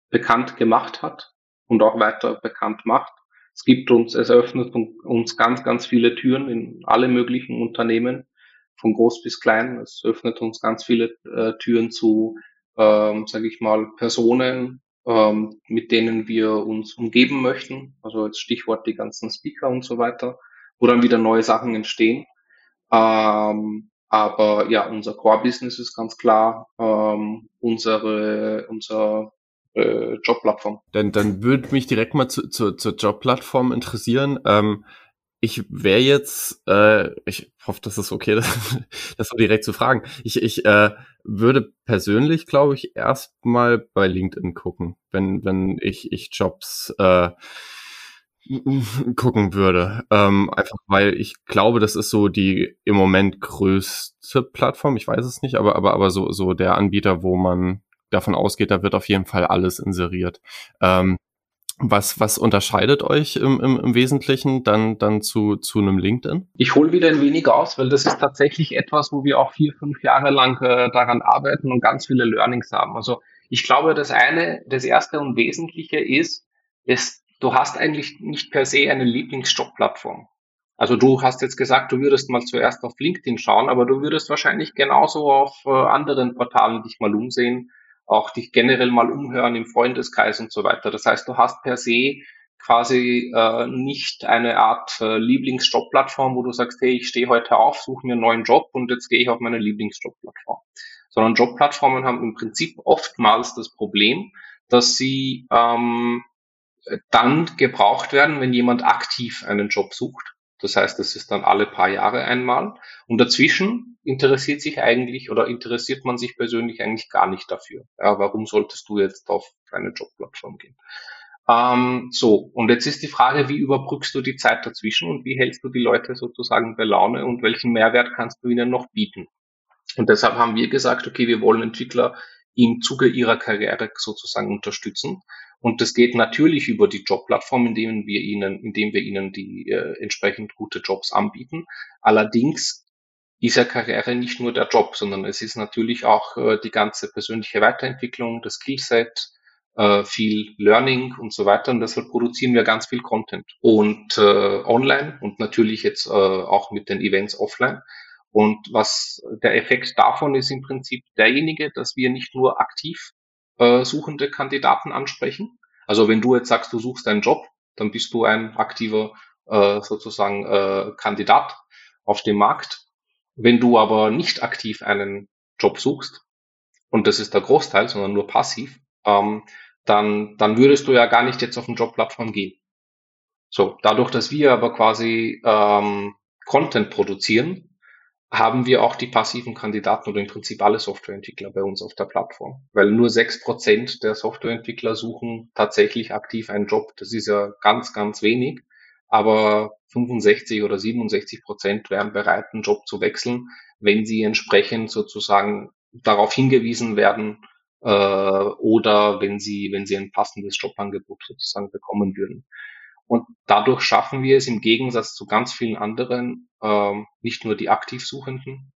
bekannt gemacht hat und auch weiter bekannt macht. Es gibt uns, es eröffnet uns ganz, ganz viele Türen in alle möglichen Unternehmen, von groß bis klein. Es öffnet uns ganz viele äh, Türen zu, ähm, sage ich mal, Personen, ähm, mit denen wir uns umgeben möchten. Also jetzt Stichwort die ganzen Speaker und so weiter, wo dann wieder neue Sachen entstehen. Ähm, aber ja, unser Core-Business ist ganz klar ähm, unsere, unser äh, Jobplattform. Dann, dann würde mich direkt mal zu, zu, zur Jobplattform interessieren. Ähm, ich wäre jetzt, äh, ich hoffe, das ist okay, das, das so direkt zu fragen. Ich, ich äh, würde persönlich, glaube ich, erstmal bei LinkedIn gucken, wenn, wenn ich, ich Jobs äh, gucken würde. Ähm, einfach weil ich glaube, das ist so die im Moment größte Plattform. Ich weiß es nicht, aber, aber, aber so, so der Anbieter, wo man davon ausgeht, da wird auf jeden Fall alles inseriert. Ähm, was, was unterscheidet euch im, im, im Wesentlichen dann, dann zu, zu einem LinkedIn? Ich hole wieder ein wenig aus, weil das ist tatsächlich etwas, wo wir auch vier, fünf Jahre lang äh, daran arbeiten und ganz viele Learnings haben. Also ich glaube, das eine, das erste und wesentliche ist, ist, du hast eigentlich nicht per se eine Lieblingsjobplattform. Also du hast jetzt gesagt, du würdest mal zuerst auf LinkedIn schauen, aber du würdest wahrscheinlich genauso auf äh, anderen Portalen dich mal umsehen auch dich generell mal umhören im Freundeskreis und so weiter. Das heißt, du hast per se quasi äh, nicht eine Art äh, Lieblingsjobplattform, wo du sagst, hey, ich stehe heute auf, suche mir einen neuen Job und jetzt gehe ich auf meine Lieblingsjobplattform. Sondern Jobplattformen haben im Prinzip oftmals das Problem, dass sie ähm, dann gebraucht werden, wenn jemand aktiv einen Job sucht. Das heißt, das ist dann alle paar Jahre einmal. Und dazwischen interessiert sich eigentlich oder interessiert man sich persönlich eigentlich gar nicht dafür. Ja, warum solltest du jetzt auf eine Jobplattform gehen? Ähm, so, und jetzt ist die Frage, wie überbrückst du die Zeit dazwischen und wie hältst du die Leute sozusagen bei Laune und welchen Mehrwert kannst du ihnen noch bieten? Und deshalb haben wir gesagt, okay, wir wollen Entwickler im Zuge ihrer Karriere sozusagen unterstützen. Und das geht natürlich über die Jobplattform, indem wir ihnen, indem wir ihnen die äh, entsprechend gute Jobs anbieten. Allerdings ist ja Karriere nicht nur der Job, sondern es ist natürlich auch äh, die ganze persönliche Weiterentwicklung, das Skillset, äh, viel Learning und so weiter. Und deshalb produzieren wir ganz viel Content und äh, online und natürlich jetzt äh, auch mit den Events offline. Und was der Effekt davon ist im Prinzip derjenige, dass wir nicht nur aktiv äh, suchende Kandidaten ansprechen. Also wenn du jetzt sagst, du suchst einen Job, dann bist du ein aktiver äh, sozusagen äh, Kandidat auf dem Markt. Wenn du aber nicht aktiv einen Job suchst, und das ist der Großteil, sondern nur passiv, ähm, dann, dann würdest du ja gar nicht jetzt auf eine Jobplattform gehen. So, dadurch, dass wir aber quasi ähm, Content produzieren, haben wir auch die passiven Kandidaten oder im Prinzip alle Softwareentwickler bei uns auf der Plattform. Weil nur sechs Prozent der Softwareentwickler suchen tatsächlich aktiv einen Job. Das ist ja ganz, ganz wenig. Aber 65 oder 67 Prozent wären bereit, einen Job zu wechseln, wenn sie entsprechend sozusagen darauf hingewiesen werden äh, oder wenn sie, wenn sie ein passendes Jobangebot sozusagen bekommen würden. Und dadurch schaffen wir es im Gegensatz zu ganz vielen anderen, ähm, nicht nur die Aktivsuchenden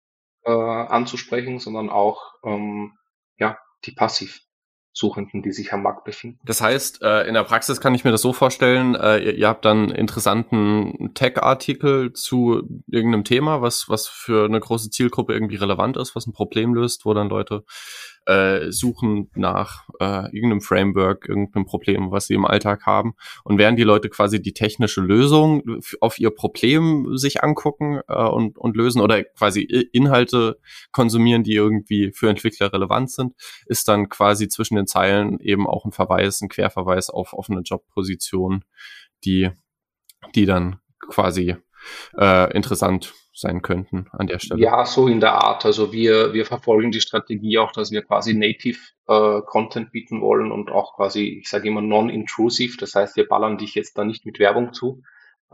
äh, anzusprechen, sondern auch ähm, ja, die passiv Suchenden, die sich am Markt befinden. Das heißt, äh, in der Praxis kann ich mir das so vorstellen, äh, ihr, habt dann interessanten Tech-Artikel zu irgendeinem Thema, was, was für eine große Zielgruppe irgendwie relevant ist, was ein Problem löst, wo dann Leute äh, suchen nach äh, irgendeinem Framework, irgendeinem Problem, was sie im Alltag haben. Und während die Leute quasi die technische Lösung auf ihr Problem sich angucken äh, und, und lösen oder quasi Inhalte konsumieren, die irgendwie für Entwickler relevant sind, ist dann quasi zwischen den Zeilen eben auch ein Verweis, ein Querverweis auf offene Jobpositionen, die, die dann quasi äh, interessant sein könnten an der Stelle. Ja, so in der Art. Also wir, wir verfolgen die Strategie auch, dass wir quasi native äh, Content bieten wollen und auch quasi, ich sage immer non-intrusive. Das heißt, wir ballern dich jetzt da nicht mit Werbung zu.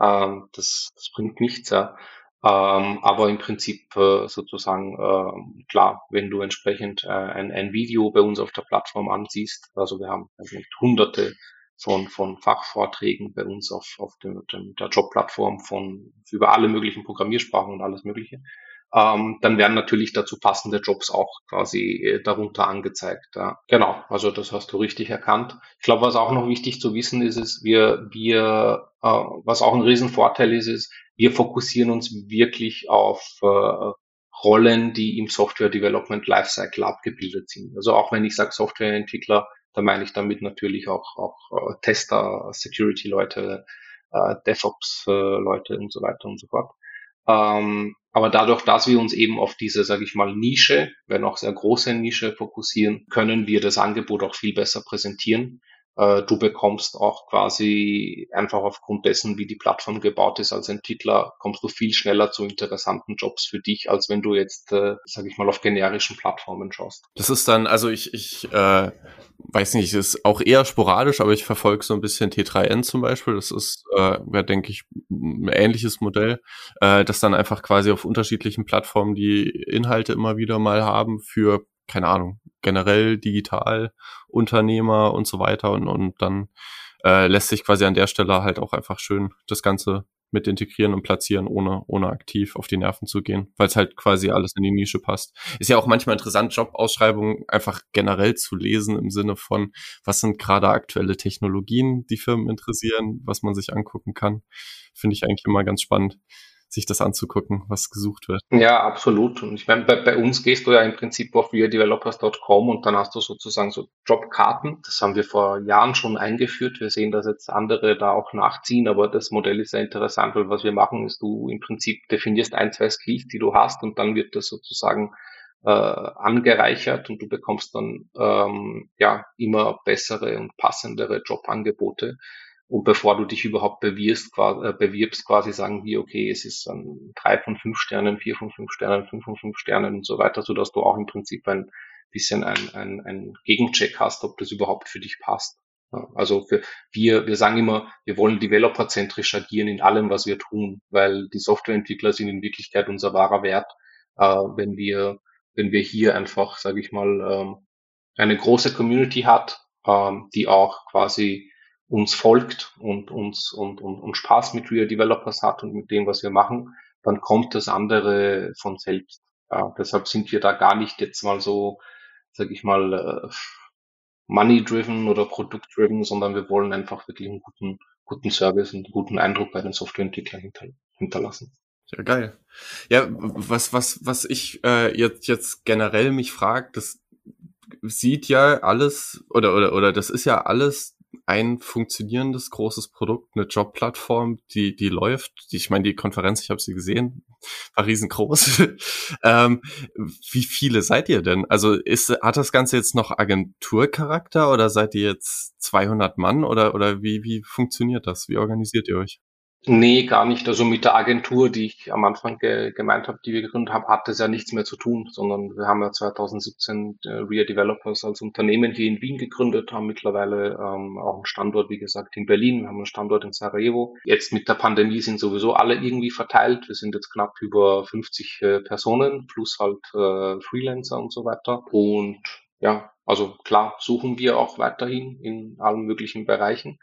Ähm, das, das bringt nichts. Ja. Ähm, aber im Prinzip äh, sozusagen äh, klar, wenn du entsprechend äh, ein, ein Video bei uns auf der Plattform ansiehst, also wir haben also hunderte von, von Fachvorträgen bei uns auf, auf dem, dem, der Jobplattform von über alle möglichen Programmiersprachen und alles Mögliche. Ähm, dann werden natürlich dazu passende Jobs auch quasi äh, darunter angezeigt. Ja. Genau, also das hast du richtig erkannt. Ich glaube, was auch noch wichtig zu wissen ist, ist, wir, wir, äh, was auch ein Riesenvorteil ist, ist, wir fokussieren uns wirklich auf äh, Rollen, die im Software Development Lifecycle abgebildet sind. Also auch wenn ich sage Softwareentwickler, da meine ich damit natürlich auch, auch äh, Tester, Security-Leute, äh, DevOps-Leute und so weiter und so fort. Ähm, aber dadurch, dass wir uns eben auf diese, sage ich mal, Nische, wenn auch sehr große Nische fokussieren, können wir das Angebot auch viel besser präsentieren du bekommst auch quasi einfach aufgrund dessen, wie die Plattform gebaut ist als Entwickler, kommst du viel schneller zu interessanten Jobs für dich, als wenn du jetzt, äh, sage ich mal, auf generischen Plattformen schaust. Das ist dann, also ich, ich äh, weiß nicht, ist auch eher sporadisch, aber ich verfolge so ein bisschen T3N zum Beispiel. Das ist, äh, ja, denke ich, ein ähnliches Modell, äh, das dann einfach quasi auf unterschiedlichen Plattformen die Inhalte immer wieder mal haben für keine Ahnung, generell Digitalunternehmer und so weiter und, und dann äh, lässt sich quasi an der Stelle halt auch einfach schön das Ganze mit integrieren und platzieren, ohne, ohne aktiv auf die Nerven zu gehen, weil es halt quasi alles in die Nische passt. Ist ja auch manchmal interessant, Jobausschreibungen einfach generell zu lesen im Sinne von, was sind gerade aktuelle Technologien, die Firmen interessieren, was man sich angucken kann. Finde ich eigentlich immer ganz spannend sich das anzugucken, was gesucht wird. Ja, absolut. Und ich meine, bei, bei uns gehst du ja im Prinzip auf weardevelopers.com und dann hast du sozusagen so Jobkarten. Das haben wir vor Jahren schon eingeführt. Wir sehen, dass jetzt andere da auch nachziehen, aber das Modell ist sehr interessant, weil was wir machen, ist, du im Prinzip definierst ein, zwei Skills, die du hast und dann wird das sozusagen äh, angereichert und du bekommst dann ähm, ja immer bessere und passendere Jobangebote Und bevor du dich überhaupt bewirbst, äh, bewirbst, quasi sagen wir, okay, es ist ein drei von fünf Sternen, vier von fünf Sternen, fünf von fünf Sternen und so weiter, so dass du auch im Prinzip ein bisschen ein, ein, ein Gegencheck hast, ob das überhaupt für dich passt. Also für, wir, wir sagen immer, wir wollen developerzentrisch agieren in allem, was wir tun, weil die Softwareentwickler sind in Wirklichkeit unser wahrer Wert, äh, wenn wir, wenn wir hier einfach, sage ich mal, ähm, eine große Community hat, ähm, die auch quasi uns folgt und uns und, und, und Spaß mit Real Developers hat und mit dem, was wir machen, dann kommt das andere von selbst. Ja, deshalb sind wir da gar nicht jetzt mal so, sag ich mal, äh, money-driven oder produkt-driven, sondern wir wollen einfach wirklich einen guten, guten Service und einen guten Eindruck bei den Softwareentwicklern hinter, hinterlassen. Ja, geil. Ja, was, was, was ich äh, jetzt, jetzt generell mich frage, das sieht ja alles, oder, oder, oder das ist ja alles ein funktionierendes großes Produkt, eine Jobplattform, die die läuft. Die, ich meine, die Konferenz, ich habe sie gesehen, war riesengroß. ähm, wie viele seid ihr denn? Also ist hat das Ganze jetzt noch Agenturcharakter oder seid ihr jetzt 200 Mann oder oder wie wie funktioniert das? Wie organisiert ihr euch? Nee, gar nicht. Also mit der Agentur, die ich am Anfang ge gemeint habe, die wir gegründet haben, hat das ja nichts mehr zu tun, sondern wir haben ja 2017 äh, Real Developers als Unternehmen hier in Wien gegründet, haben mittlerweile ähm, auch einen Standort, wie gesagt, in Berlin, wir haben einen Standort in Sarajevo. Jetzt mit der Pandemie sind sowieso alle irgendwie verteilt. Wir sind jetzt knapp über 50 äh, Personen, plus halt äh, Freelancer und so weiter. Und ja, also klar suchen wir auch weiterhin in allen möglichen Bereichen.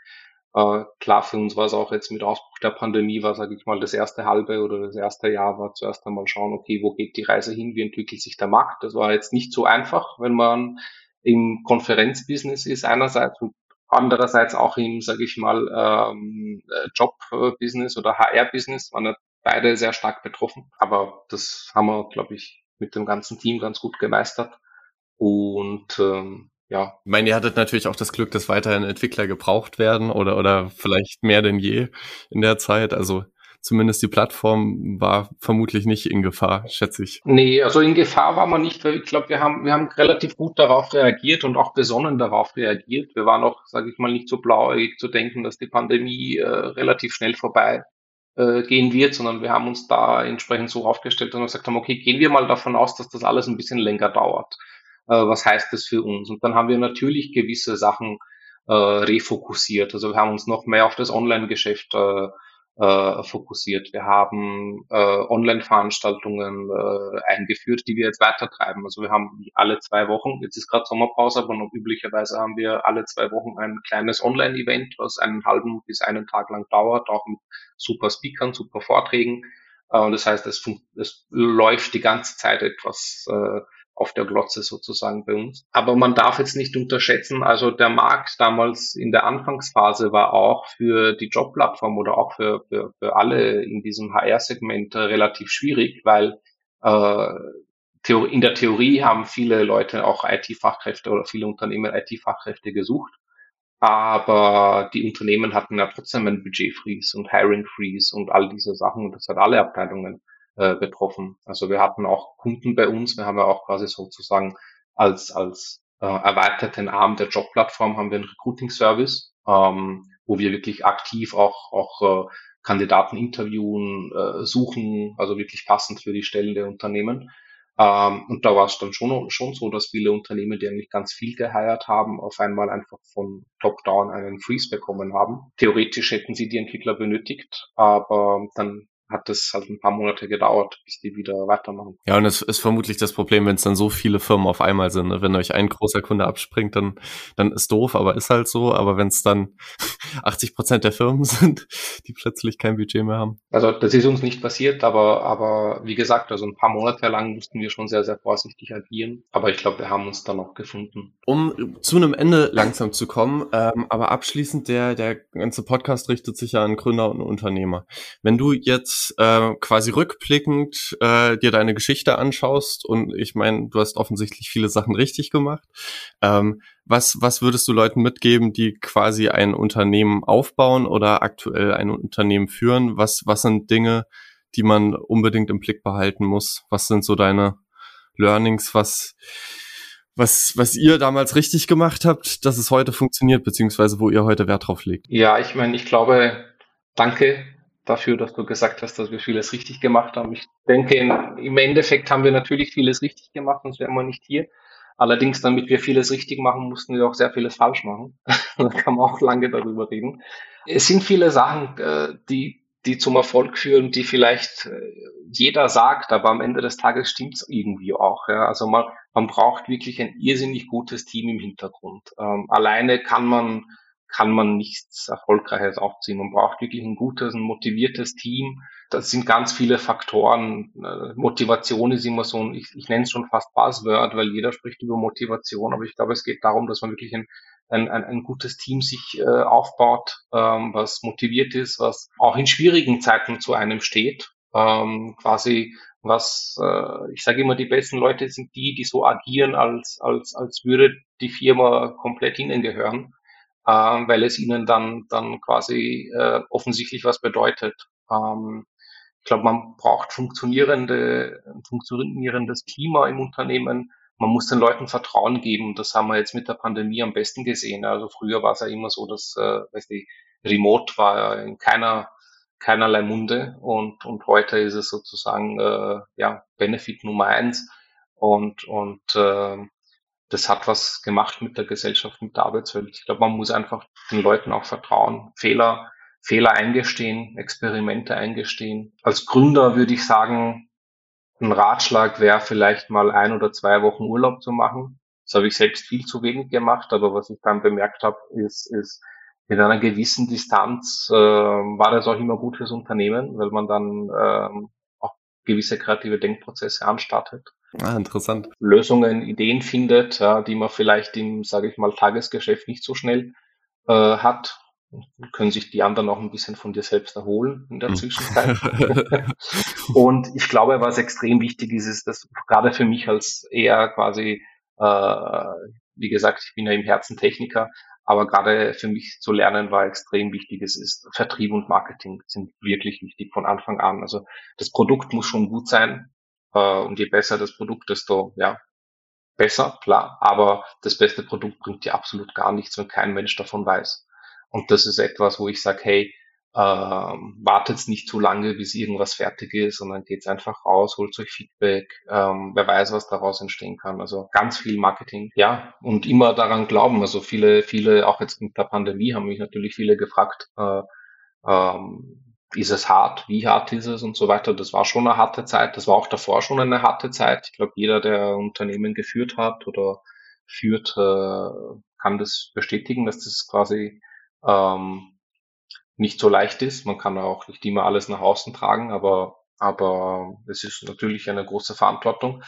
Äh, klar, für uns war es auch jetzt mit Ausbruch der Pandemie, war, sage ich mal, das erste halbe oder das erste Jahr war zuerst einmal schauen, okay, wo geht die Reise hin, wie entwickelt sich der Markt. Das war jetzt nicht so einfach, wenn man im Konferenzbusiness ist einerseits und andererseits auch im, sage ich mal, ähm, Jobbusiness oder HR-Business waren ja beide sehr stark betroffen. Aber das haben wir, glaube ich, mit dem ganzen Team ganz gut gemeistert. Und ähm, ja. Ich meine, ihr hattet natürlich auch das Glück, dass weiterhin Entwickler gebraucht werden oder, oder vielleicht mehr denn je in der Zeit. Also zumindest die Plattform war vermutlich nicht in Gefahr, schätze ich. Nee, also in Gefahr war man nicht, weil ich glaube, wir haben, wir haben relativ gut darauf reagiert und auch besonnen darauf reagiert. Wir waren auch, sage ich mal, nicht so blauäugig zu denken, dass die Pandemie äh, relativ schnell vorbei äh, gehen wird, sondern wir haben uns da entsprechend so aufgestellt und gesagt haben, okay, gehen wir mal davon aus, dass das alles ein bisschen länger dauert was heißt das für uns? Und dann haben wir natürlich gewisse Sachen äh, refokussiert. Also wir haben uns noch mehr auf das Online-Geschäft äh, äh, fokussiert. Wir haben äh, Online-Veranstaltungen äh, eingeführt, die wir jetzt weitertreiben. Also wir haben alle zwei Wochen, jetzt ist gerade Sommerpause, aber noch üblicherweise haben wir alle zwei Wochen ein kleines Online-Event, was einen halben bis einen Tag lang dauert, auch mit super Speakern, super Vorträgen. Äh, das heißt, es, es läuft die ganze Zeit etwas äh, auf der Glotze sozusagen bei uns. Aber man darf jetzt nicht unterschätzen, also der Markt damals in der Anfangsphase war auch für die Jobplattform oder auch für, für, für alle in diesem HR-Segment relativ schwierig, weil äh, in der Theorie haben viele Leute auch IT-Fachkräfte oder viele Unternehmen IT-Fachkräfte gesucht. Aber die Unternehmen hatten ja trotzdem ein Budget-Freeze und Hiring-Freeze und all diese Sachen. Und das hat alle Abteilungen äh, betroffen. Also wir hatten auch Kunden bei uns, wir haben ja auch quasi sozusagen als, als äh, erweiterten Arm der Jobplattform haben wir einen Recruiting-Service, ähm, wo wir wirklich aktiv auch, auch äh, Kandidaten interviewen, äh, suchen, also wirklich passend für die Stellen der Unternehmen. Ähm, und da war es dann schon, schon so, dass viele Unternehmen, die eigentlich ganz viel geheiert haben, auf einmal einfach von Top-Down einen Freeze bekommen haben. Theoretisch hätten sie die Entwickler benötigt, aber dann hat das halt ein paar Monate gedauert, bis die wieder weitermachen. Ja, und es ist vermutlich das Problem, wenn es dann so viele Firmen auf einmal sind. Ne? Wenn euch ein großer Kunde abspringt, dann, dann ist doof, aber ist halt so. Aber wenn es dann 80 Prozent der Firmen sind, die plötzlich kein Budget mehr haben. Also das ist uns nicht passiert, aber, aber wie gesagt, also ein paar Monate lang mussten wir schon sehr, sehr vorsichtig agieren. Aber ich glaube, wir haben uns dann auch gefunden. Um zu einem Ende langsam zu kommen, ähm, aber abschließend, der, der ganze Podcast richtet sich ja an Gründer und Unternehmer. Wenn du jetzt äh, quasi rückblickend äh, dir deine Geschichte anschaust und ich meine, du hast offensichtlich viele Sachen richtig gemacht. Ähm, was, was würdest du Leuten mitgeben, die quasi ein Unternehmen aufbauen oder aktuell ein Unternehmen führen? Was, was sind Dinge, die man unbedingt im Blick behalten muss? Was sind so deine Learnings? Was, was, was ihr damals richtig gemacht habt, dass es heute funktioniert, beziehungsweise wo ihr heute Wert drauf legt? Ja, ich meine, ich glaube, danke dafür, dass du gesagt hast, dass wir vieles richtig gemacht haben. Ich denke, im Endeffekt haben wir natürlich vieles richtig gemacht, sonst wären wir nicht hier. Allerdings, damit wir vieles richtig machen, mussten wir auch sehr vieles falsch machen. da kann man auch lange darüber reden. Es sind viele Sachen, äh, die, die zum Erfolg führen, die vielleicht äh, jeder sagt, aber am Ende des Tages stimmt es irgendwie auch. Ja. Also man, man braucht wirklich ein irrsinnig gutes Team im Hintergrund. Ähm, alleine kann man kann man nichts Erfolgreiches aufziehen. Man braucht wirklich ein gutes, ein motiviertes Team. Das sind ganz viele Faktoren. Äh, Motivation ist immer so ein, ich, ich nenne es schon fast Buzzword, weil jeder spricht über Motivation, aber ich glaube, es geht darum, dass man wirklich ein, ein, ein, ein gutes Team sich äh, aufbaut, ähm, was motiviert ist, was auch in schwierigen Zeiten zu einem steht. Ähm, quasi was äh, ich sage immer, die besten Leute sind die, die so agieren, als, als, als würde die Firma komplett ihnen gehören äh, weil es ihnen dann, dann quasi äh, offensichtlich was bedeutet. Ähm, ich glaube, man braucht funktionierende, funktionierendes Klima im Unternehmen. Man muss den Leuten Vertrauen geben. Das haben wir jetzt mit der Pandemie am besten gesehen. Also früher war es ja immer so, dass, äh, weiß die Remote war in keiner keinerlei Munde und, und heute ist es sozusagen äh, ja Benefit Nummer eins und und äh, das hat was gemacht mit der Gesellschaft, mit der Arbeitswelt. Ich glaube, man muss einfach den Leuten auch vertrauen, Fehler, Fehler eingestehen, Experimente eingestehen. Als Gründer würde ich sagen, ein Ratschlag wäre vielleicht mal ein oder zwei Wochen Urlaub zu machen. Das habe ich selbst viel zu wenig gemacht, aber was ich dann bemerkt habe, ist, ist mit einer gewissen Distanz äh, war das auch immer gut fürs Unternehmen, weil man dann ähm, auch gewisse kreative Denkprozesse anstartet. Ah, interessant. Lösungen, Ideen findet, ja, die man vielleicht im, sage ich mal, Tagesgeschäft nicht so schnell äh, hat. Können sich die anderen auch ein bisschen von dir selbst erholen in der hm. Zwischenzeit. und ich glaube, was extrem wichtig ist, ist, dass gerade für mich als eher quasi, äh, wie gesagt, ich bin ja im Herzen Techniker, aber gerade für mich zu lernen war extrem wichtig. Es ist Vertrieb und Marketing sind wirklich wichtig von Anfang an. Also das Produkt muss schon gut sein. Äh, und je besser das Produkt, desto ja, besser, klar. Aber das beste Produkt bringt dir absolut gar nichts, wenn kein Mensch davon weiß. Und das ist etwas, wo ich sage, hey, äh, wartet nicht zu lange, bis irgendwas fertig ist, sondern geht's einfach raus, holt euch Feedback, ähm, wer weiß, was daraus entstehen kann. Also ganz viel Marketing, ja, und immer daran glauben. Also viele, viele, auch jetzt mit der Pandemie haben mich natürlich viele gefragt, äh, ähm, ist es hart, wie hart ist es und so weiter. Das war schon eine harte Zeit. Das war auch davor schon eine harte Zeit. Ich glaube, jeder, der Unternehmen geführt hat oder führt, äh, kann das bestätigen, dass das quasi ähm, nicht so leicht ist. Man kann auch nicht immer alles nach außen tragen, aber, aber es ist natürlich eine große Verantwortung.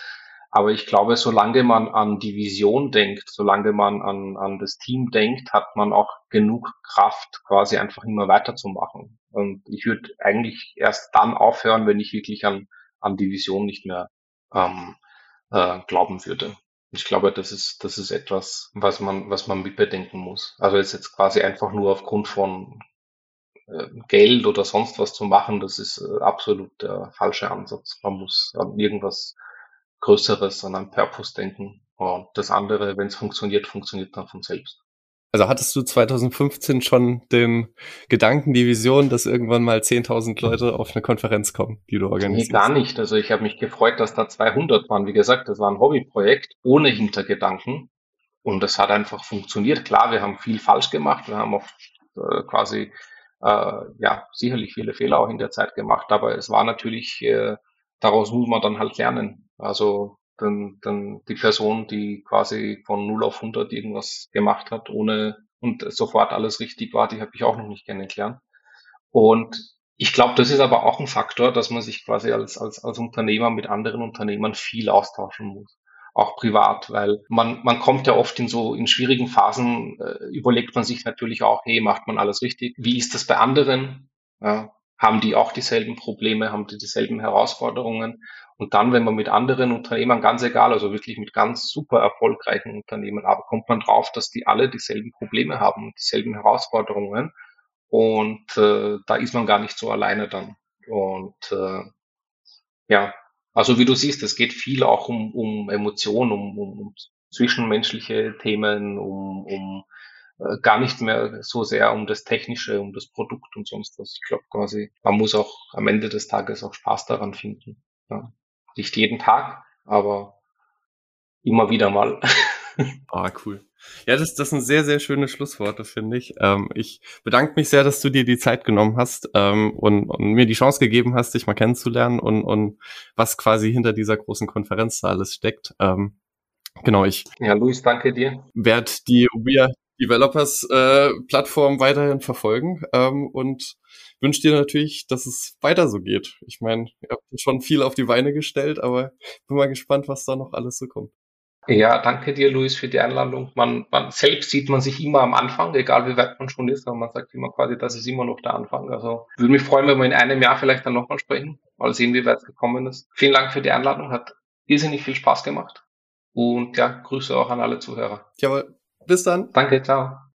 Aber ich glaube, solange man an die Vision denkt, solange man an, an das Team denkt, hat man auch genug Kraft, quasi einfach immer weiterzumachen. Und ich würde eigentlich erst dann aufhören, wenn ich wirklich an, an die Vision nicht mehr ähm, äh, glauben würde. Ich glaube, das ist, das ist etwas, was man, was man mitbedenken muss. Also jetzt, jetzt quasi einfach nur aufgrund von äh, Geld oder sonst was zu machen, das ist äh, absolut der falsche Ansatz. Man muss an irgendwas Größeres, an einen Purpose denken. Und das andere, wenn es funktioniert, funktioniert dann von selbst. Also hattest du 2015 schon den Gedanken, die Vision, dass irgendwann mal 10.000 Leute auf eine Konferenz kommen, die du organisierst? Nee, gar nicht. Also ich habe mich gefreut, dass da 200 waren. Wie gesagt, das war ein Hobbyprojekt ohne Hintergedanken. Und das hat einfach funktioniert. Klar, wir haben viel falsch gemacht. Wir haben auch äh, quasi, äh, ja, sicherlich viele Fehler auch in der Zeit gemacht. Aber es war natürlich, äh, daraus muss man dann halt lernen. Also dann, dann die Person, die quasi von 0 auf 100 irgendwas gemacht hat, ohne und sofort alles richtig war, die habe ich auch noch nicht kennengelernt. Und ich glaube, das ist aber auch ein Faktor, dass man sich quasi als, als, als Unternehmer mit anderen Unternehmern viel austauschen muss. Auch privat, weil man, man kommt ja oft in so, in schwierigen Phasen, äh, überlegt man sich natürlich auch, hey, macht man alles richtig? Wie ist das bei anderen? Ja, haben die auch dieselben Probleme, haben die dieselben Herausforderungen? Und dann, wenn man mit anderen Unternehmern, ganz egal, also wirklich mit ganz super erfolgreichen Unternehmen, aber kommt man drauf, dass die alle dieselben Probleme haben dieselben Herausforderungen. Und äh, da ist man gar nicht so alleine dann. Und äh, ja, also wie du siehst, es geht viel auch um, um Emotionen, um, um, zwischenmenschliche Themen, um, um äh, gar nicht mehr so sehr um das Technische, um das Produkt und sonst was. Ich glaube quasi, man muss auch am Ende des Tages auch Spaß daran finden. Ja. Nicht jeden Tag, aber immer wieder mal. Ah, cool. Ja, das, das sind sehr, sehr schöne Schlussworte, finde ich. Ähm, ich bedanke mich sehr, dass du dir die Zeit genommen hast ähm, und, und, mir die Chance gegeben hast, dich mal kennenzulernen und, und was quasi hinter dieser großen Konferenz da alles steckt. Ähm, genau, ich. Ja, Luis, danke dir. Werde die We Developers äh, weiterhin verfolgen ähm, und wünsche dir natürlich, dass es weiter so geht. Ich meine, ihr habt schon viel auf die Beine gestellt, aber bin mal gespannt, was da noch alles so kommt. Ja, danke dir, Luis, für die Einladung. Man, man selbst sieht man sich immer am Anfang, egal wie weit man schon ist, aber man sagt immer quasi, das ist immer noch der Anfang. Also würde mich freuen, wenn wir in einem Jahr vielleicht dann nochmal sprechen, mal sehen, wie weit es gekommen ist. Vielen Dank für die Einladung, hat irrsinnig viel Spaß gemacht. Und ja, Grüße auch an alle Zuhörer. Jawohl, bis dann. Danke, ciao.